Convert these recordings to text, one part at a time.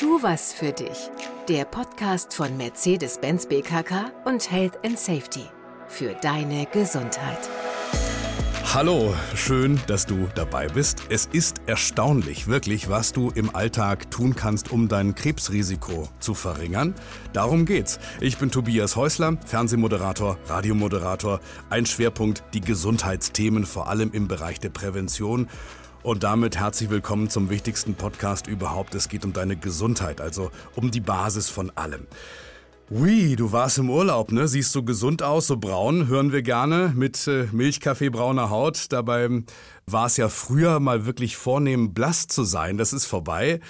Tu was für dich. Der Podcast von Mercedes-Benz BKK und Health and Safety. Für deine Gesundheit. Hallo, schön, dass du dabei bist. Es ist erstaunlich, wirklich, was du im Alltag tun kannst, um dein Krebsrisiko zu verringern. Darum geht's. Ich bin Tobias Häusler, Fernsehmoderator, Radiomoderator. Ein Schwerpunkt die Gesundheitsthemen, vor allem im Bereich der Prävention. Und damit herzlich willkommen zum wichtigsten Podcast überhaupt. Es geht um deine Gesundheit, also um die Basis von allem. Ui, du warst im Urlaub, ne? Siehst so gesund aus, so braun, hören wir gerne, mit äh, Milchkaffeebrauner Haut. Dabei war es ja früher mal wirklich vornehm, blass zu sein. Das ist vorbei.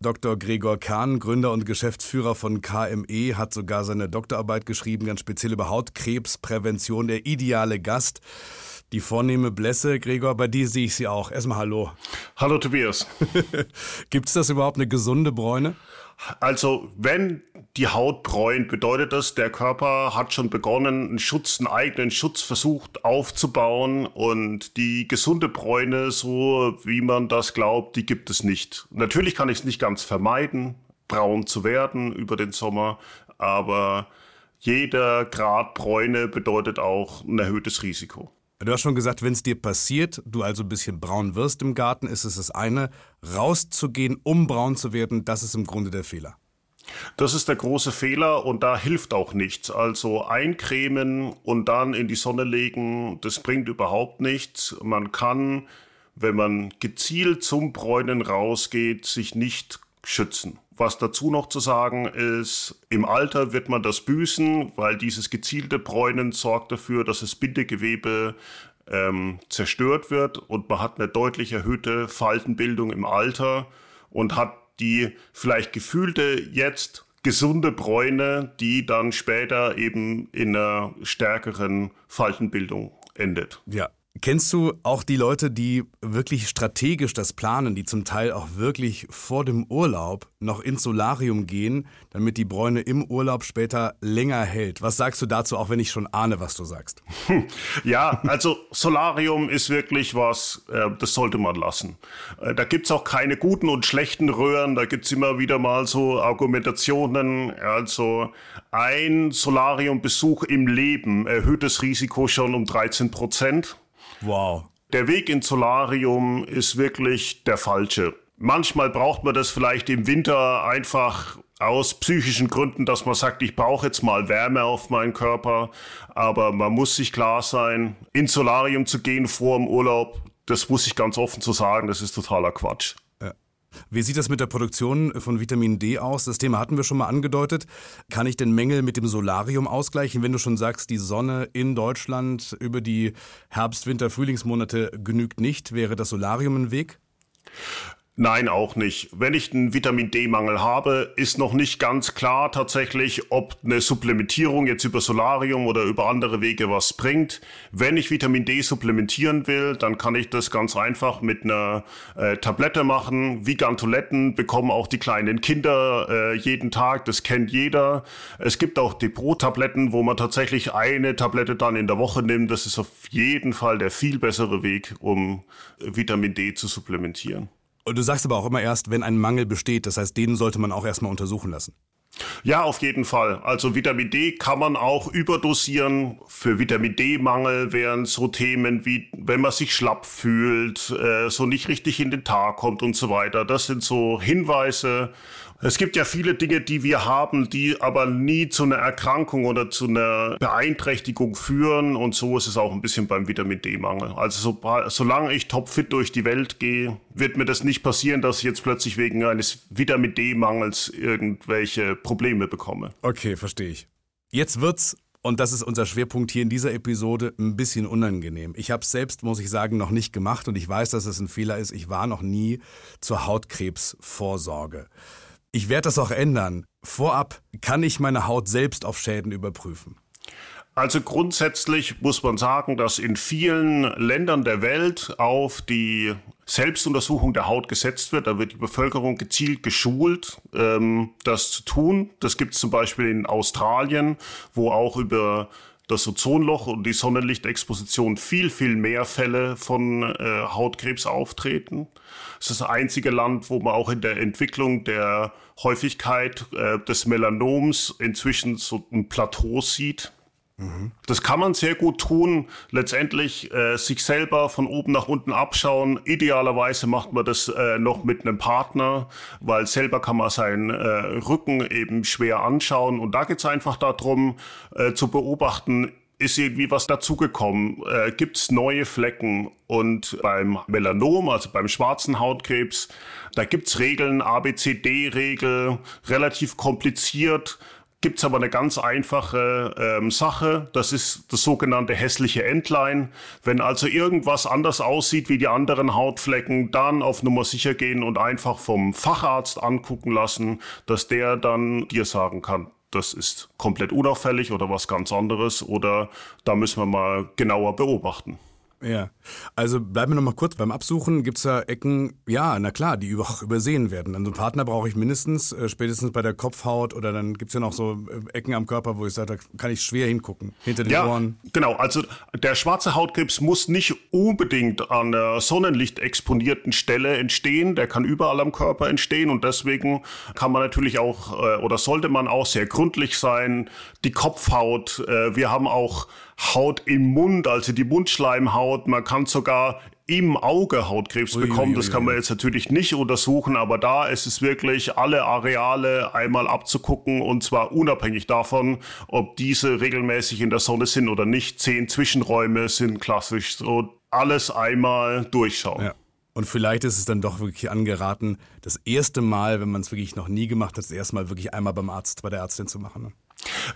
Dr. Gregor Kahn, Gründer und Geschäftsführer von KME, hat sogar seine Doktorarbeit geschrieben, ganz speziell über Hautkrebsprävention, der ideale Gast. Die vornehme Blässe, Gregor, bei dir sehe ich sie auch. Erstmal Hallo. Hallo Tobias. Gibt es das überhaupt eine gesunde Bräune? Also, wenn die Haut bräunt, bedeutet das, der Körper hat schon begonnen, einen Schutz, einen eigenen Schutz versucht aufzubauen und die gesunde Bräune, so wie man das glaubt, die gibt es nicht. Natürlich kann ich es nicht ganz vermeiden, braun zu werden über den Sommer, aber jeder Grad Bräune bedeutet auch ein erhöhtes Risiko. Du hast schon gesagt, wenn es dir passiert, du also ein bisschen braun wirst im Garten, ist es das eine. Rauszugehen, um braun zu werden, das ist im Grunde der Fehler. Das ist der große Fehler und da hilft auch nichts. Also eincremen und dann in die Sonne legen, das bringt überhaupt nichts. Man kann, wenn man gezielt zum Bräunen rausgeht, sich nicht schützen. Was dazu noch zu sagen ist, im Alter wird man das büßen, weil dieses gezielte Bräunen sorgt dafür, dass das Bindegewebe ähm, zerstört wird und man hat eine deutlich erhöhte Faltenbildung im Alter und hat die vielleicht gefühlte jetzt gesunde Bräune, die dann später eben in einer stärkeren Faltenbildung endet. Ja, Kennst du auch die Leute, die wirklich strategisch das planen, die zum Teil auch wirklich vor dem Urlaub noch ins Solarium gehen, damit die Bräune im Urlaub später länger hält? Was sagst du dazu, auch wenn ich schon ahne, was du sagst? Ja, also Solarium ist wirklich was, äh, das sollte man lassen. Äh, da gibt's auch keine guten und schlechten Röhren, da gibt's immer wieder mal so Argumentationen. Also ein Solariumbesuch im Leben erhöht das Risiko schon um 13 Prozent. Wow. Der Weg ins Solarium ist wirklich der falsche. Manchmal braucht man das vielleicht im Winter einfach aus psychischen Gründen, dass man sagt, ich brauche jetzt mal Wärme auf meinen Körper. Aber man muss sich klar sein, ins Solarium zu gehen vor dem Urlaub, das muss ich ganz offen zu sagen, das ist totaler Quatsch. Wie sieht das mit der Produktion von Vitamin D aus? Das Thema hatten wir schon mal angedeutet. Kann ich den Mängel mit dem Solarium ausgleichen, wenn du schon sagst, die Sonne in Deutschland über die Herbst-, Winter-, Frühlingsmonate genügt nicht? Wäre das Solarium ein Weg? Nein, auch nicht. Wenn ich einen Vitamin D-Mangel habe, ist noch nicht ganz klar tatsächlich, ob eine Supplementierung jetzt über Solarium oder über andere Wege was bringt. Wenn ich Vitamin D supplementieren will, dann kann ich das ganz einfach mit einer äh, Tablette machen. Vigantoletten bekommen auch die kleinen Kinder äh, jeden Tag, das kennt jeder. Es gibt auch Depot-Tabletten, wo man tatsächlich eine Tablette dann in der Woche nimmt. Das ist auf jeden Fall der viel bessere Weg, um Vitamin D zu supplementieren. Du sagst aber auch immer erst, wenn ein Mangel besteht. Das heißt, den sollte man auch erstmal untersuchen lassen. Ja, auf jeden Fall. Also Vitamin D kann man auch überdosieren. Für Vitamin D-Mangel wären so Themen wie, wenn man sich schlapp fühlt, äh, so nicht richtig in den Tag kommt und so weiter. Das sind so Hinweise. Es gibt ja viele Dinge, die wir haben, die aber nie zu einer Erkrankung oder zu einer Beeinträchtigung führen. Und so ist es auch ein bisschen beim Vitamin D-Mangel. Also so, solange ich topfit durch die Welt gehe, wird mir das nicht passieren, dass ich jetzt plötzlich wegen eines Vitamin D-Mangels irgendwelche Probleme bekomme. Okay, verstehe ich. Jetzt wird's und das ist unser Schwerpunkt hier in dieser Episode, ein bisschen unangenehm. Ich habe es selbst, muss ich sagen, noch nicht gemacht und ich weiß, dass es ein Fehler ist. Ich war noch nie zur Hautkrebsvorsorge. Ich werde das auch ändern. Vorab kann ich meine Haut selbst auf Schäden überprüfen. Also grundsätzlich muss man sagen, dass in vielen Ländern der Welt auf die Selbstuntersuchung der Haut gesetzt wird. Da wird die Bevölkerung gezielt geschult, ähm, das zu tun. Das gibt es zum Beispiel in Australien, wo auch über das Ozonloch und die Sonnenlichtexposition viel, viel mehr Fälle von äh, Hautkrebs auftreten. Es ist das einzige Land, wo man auch in der Entwicklung der Häufigkeit äh, des Melanoms inzwischen so ein Plateau sieht. Das kann man sehr gut tun, letztendlich äh, sich selber von oben nach unten abschauen. Idealerweise macht man das äh, noch mit einem Partner, weil selber kann man seinen äh, Rücken eben schwer anschauen. Und da geht es einfach darum, äh, zu beobachten, ist irgendwie was dazugekommen? Äh, Gibt es neue Flecken? Und beim Melanom, also beim schwarzen Hautkrebs, da gibt es Regeln, ABCD-Regel, relativ kompliziert gibt es aber eine ganz einfache ähm, Sache. Das ist das sogenannte hässliche Endline. Wenn also irgendwas anders aussieht wie die anderen Hautflecken, dann auf Nummer sicher gehen und einfach vom Facharzt angucken lassen, dass der dann dir sagen kann, das ist komplett unauffällig oder was ganz anderes oder da müssen wir mal genauer beobachten. Ja, also bleiben wir noch mal kurz beim Absuchen. Gibt es da Ecken, ja, na klar, die auch übersehen werden. Also einen Partner brauche ich mindestens, äh, spätestens bei der Kopfhaut oder dann gibt es ja noch so äh, Ecken am Körper, wo ich sage, da kann ich schwer hingucken, hinter den ja, Ohren. genau. Also der schwarze Hautkrebs muss nicht unbedingt an der sonnenlichtexponierten Stelle entstehen. Der kann überall am Körper entstehen und deswegen kann man natürlich auch äh, oder sollte man auch sehr gründlich sein. Die Kopfhaut, äh, wir haben auch Haut im Mund, also die Mundschleimhaut. Man kann sogar im Auge Hautkrebs Ui, bekommen. ui, Das ui, kann man jetzt natürlich nicht untersuchen, aber da ist es wirklich, alle Areale einmal abzugucken und zwar unabhängig davon, ob diese regelmäßig in der Sonne sind oder nicht. Zehn Zwischenräume sind klassisch so alles einmal durchschauen. Ja. Und vielleicht ist es dann doch wirklich angeraten, das erste Mal, wenn man es wirklich noch nie gemacht hat, das erste Mal wirklich einmal beim Arzt, bei der Ärztin zu machen.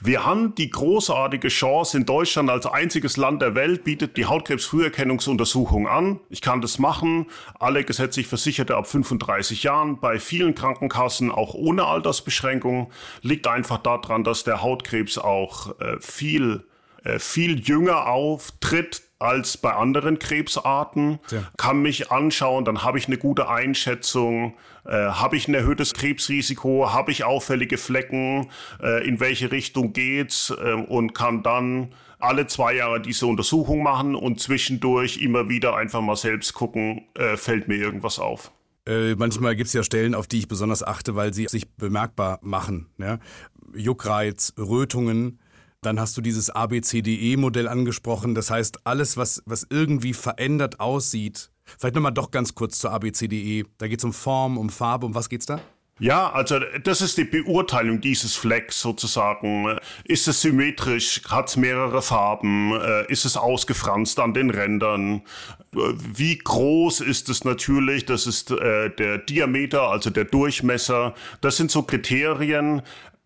Wir haben die großartige Chance in Deutschland als einziges Land der Welt bietet die Hautkrebsfrüherkennungsuntersuchung an. Ich kann das machen. Alle gesetzlich Versicherte ab 35 Jahren, bei vielen Krankenkassen auch ohne Altersbeschränkung. Liegt einfach daran, dass der Hautkrebs auch äh, viel viel jünger auftritt als bei anderen Krebsarten, Ja. kann mich anschauen, dann habe ich eine gute Einschätzung, äh, habe ich ein erhöhtes Krebsrisiko, habe ich auffällige Flecken, äh, in welche Richtung geht's äh, und kann dann alle zwei Jahre diese Untersuchung machen und zwischendurch immer wieder einfach mal selbst gucken, äh, fällt mir irgendwas auf. Äh, manchmal gibt es ja Stellen, auf die ich besonders achte, weil sie sich bemerkbar machen. Ja? Juckreiz, Rötungen. Dann hast du dieses ABCDE-Modell angesprochen. Das heißt, alles, was, was irgendwie verändert aussieht. Vielleicht nochmal doch ganz kurz zur ABCDE. Da geht es um Form, um Farbe. Um was geht's da? Ja, also das ist die Beurteilung dieses Flecks sozusagen. Ist es symmetrisch? Hat es mehrere Farben? Äh, Ist es ausgefranst an den Rändern? Äh, Wie groß ist es natürlich? Das ist äh, der Diameter, also der Durchmesser. Das sind so Kriterien.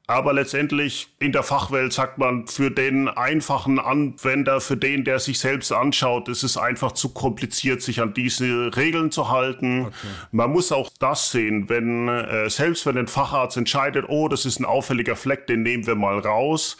Aber letztendlich in der Fachwelt sagt man, für den einfachen Anwender, für den, der sich selbst anschaut, ist es einfach zu kompliziert, sich an diese Regeln zu halten. Man muss auch das sehen, wenn äh, selbst wenn ein Facharzt entscheidet, oh, das ist ein auffälliger Fleck, den nehmen wir mal raus,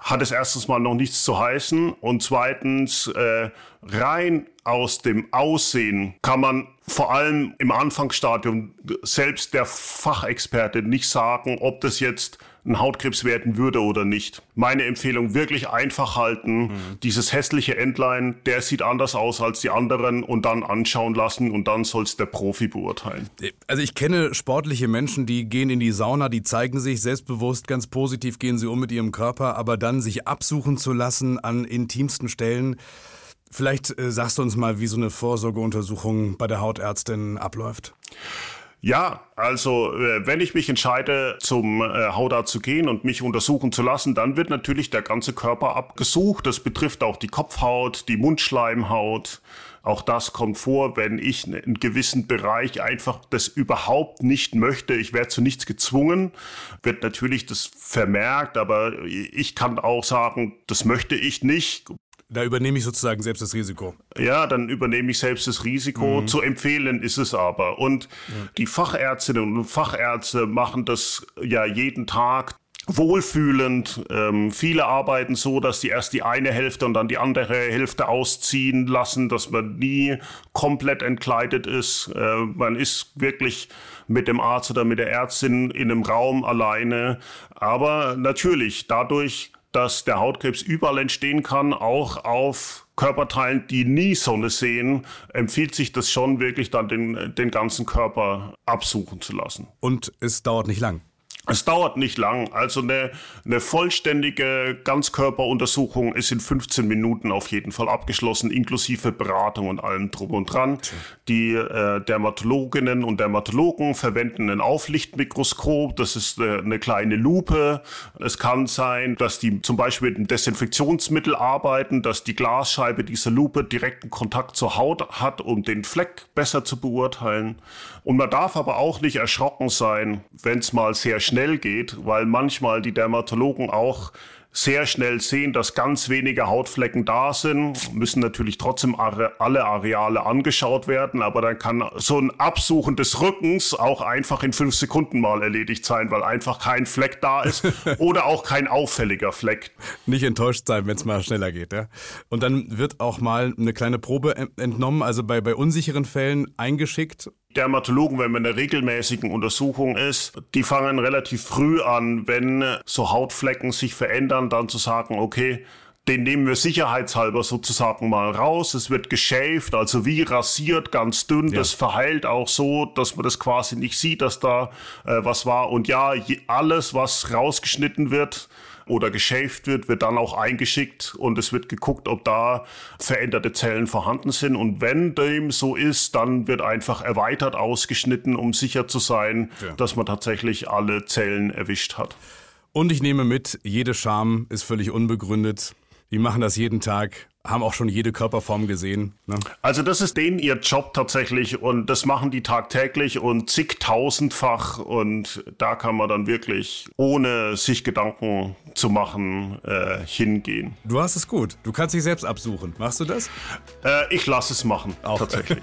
hat es erstens mal noch nichts zu heißen und zweitens äh, rein aus dem Aussehen kann man vor allem im Anfangsstadium selbst der Fachexperte nicht sagen, ob das jetzt ein Hautkrebs werden würde oder nicht. Meine Empfehlung wirklich einfach halten. Dieses hässliche Endline, der sieht anders aus als die anderen und dann anschauen lassen und dann soll es der Profi beurteilen. Also ich kenne sportliche Menschen, die gehen in die Sauna, die zeigen sich selbstbewusst, ganz positiv gehen sie um mit ihrem Körper, aber dann sich absuchen zu lassen an intimsten Stellen. Vielleicht äh, sagst du uns mal, wie so eine Vorsorgeuntersuchung bei der Hautärztin abläuft. Ja, also äh, wenn ich mich entscheide, zum äh, Hautarzt zu gehen und mich untersuchen zu lassen, dann wird natürlich der ganze Körper abgesucht. Das betrifft auch die Kopfhaut, die Mundschleimhaut. Auch das kommt vor, wenn ich einen gewissen Bereich einfach das überhaupt nicht möchte. Ich werde zu nichts gezwungen, wird natürlich das vermerkt, aber ich kann auch sagen, das möchte ich nicht. Da übernehme ich sozusagen selbst das Risiko. Ja, dann übernehme ich selbst das Risiko. Zu empfehlen ist es aber. Und die Fachärztinnen und Fachärzte machen das ja jeden Tag wohlfühlend. Ähm, viele arbeiten so, dass die erst die eine Hälfte und dann die andere Hälfte ausziehen lassen, dass man nie komplett entkleidet ist. Äh, man ist wirklich mit dem Arzt oder mit der Ärztin in einem Raum alleine. Aber natürlich, dadurch, dass der Hautkrebs überall entstehen kann, auch auf Körperteilen, die nie Sonne sehen, empfiehlt sich das schon wirklich dann den, den ganzen Körper absuchen zu lassen. Und es dauert nicht lang. Es dauert nicht lang. Also eine, eine vollständige Ganzkörperuntersuchung ist in 15 Minuten auf jeden Fall abgeschlossen, inklusive Beratung und allem drum und dran. Die äh, Dermatologinnen und Dermatologen verwenden ein Auflichtmikroskop. Das ist äh, eine kleine Lupe. Es kann sein, dass die zum Beispiel mit einem Desinfektionsmittel arbeiten, dass die Glasscheibe dieser Lupe direkten Kontakt zur Haut hat, um den Fleck besser zu beurteilen. Und man darf aber auch nicht erschrocken sein, wenn es mal sehr schnell schnell geht, weil manchmal die Dermatologen auch sehr schnell sehen, dass ganz wenige Hautflecken da sind, müssen natürlich trotzdem alle Areale angeschaut werden, aber dann kann so ein Absuchen des Rückens auch einfach in fünf Sekunden mal erledigt sein, weil einfach kein Fleck da ist oder auch kein auffälliger Fleck. Nicht enttäuscht sein, wenn es mal schneller geht. Ja? Und dann wird auch mal eine kleine Probe entnommen, also bei, bei unsicheren Fällen eingeschickt Dermatologen, wenn man in einer regelmäßigen Untersuchung ist, die fangen relativ früh an, wenn so Hautflecken sich verändern, dann zu sagen, okay, den nehmen wir sicherheitshalber sozusagen mal raus. Es wird geschäft, also wie rasiert, ganz dünn. Ja. Das verheilt auch so, dass man das quasi nicht sieht, dass da äh, was war. Und ja, alles, was rausgeschnitten wird, oder geschäft wird, wird dann auch eingeschickt und es wird geguckt, ob da veränderte Zellen vorhanden sind. Und wenn dem so ist, dann wird einfach erweitert ausgeschnitten, um sicher zu sein, ja. dass man tatsächlich alle Zellen erwischt hat. Und ich nehme mit, jede Scham ist völlig unbegründet. Die machen das jeden Tag haben auch schon jede Körperform gesehen. Ne? Also das ist denen ihr Job tatsächlich und das machen die tagtäglich und zigtausendfach und da kann man dann wirklich ohne sich Gedanken zu machen äh, hingehen. Du hast es gut. Du kannst dich selbst absuchen. Machst du das? Äh, ich lasse es machen. Auch. Tatsächlich.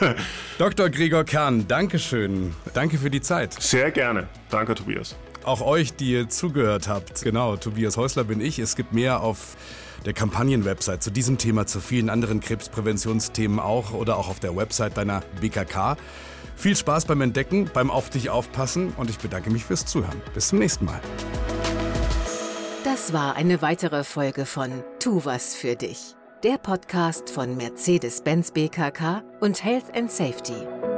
Dr. Gregor Kahn, Dankeschön. Danke für die Zeit. Sehr gerne. Danke, Tobias. Auch euch, die ihr zugehört habt. Genau, Tobias Häusler bin ich. Es gibt mehr auf der Kampagnenwebsite zu diesem Thema, zu vielen anderen Krebspräventionsthemen auch oder auch auf der Website deiner BKK. Viel Spaß beim Entdecken, beim Auf dich aufpassen und ich bedanke mich fürs Zuhören. Bis zum nächsten Mal. Das war eine weitere Folge von Tu was für dich, der Podcast von Mercedes-Benz BKK und Health and Safety.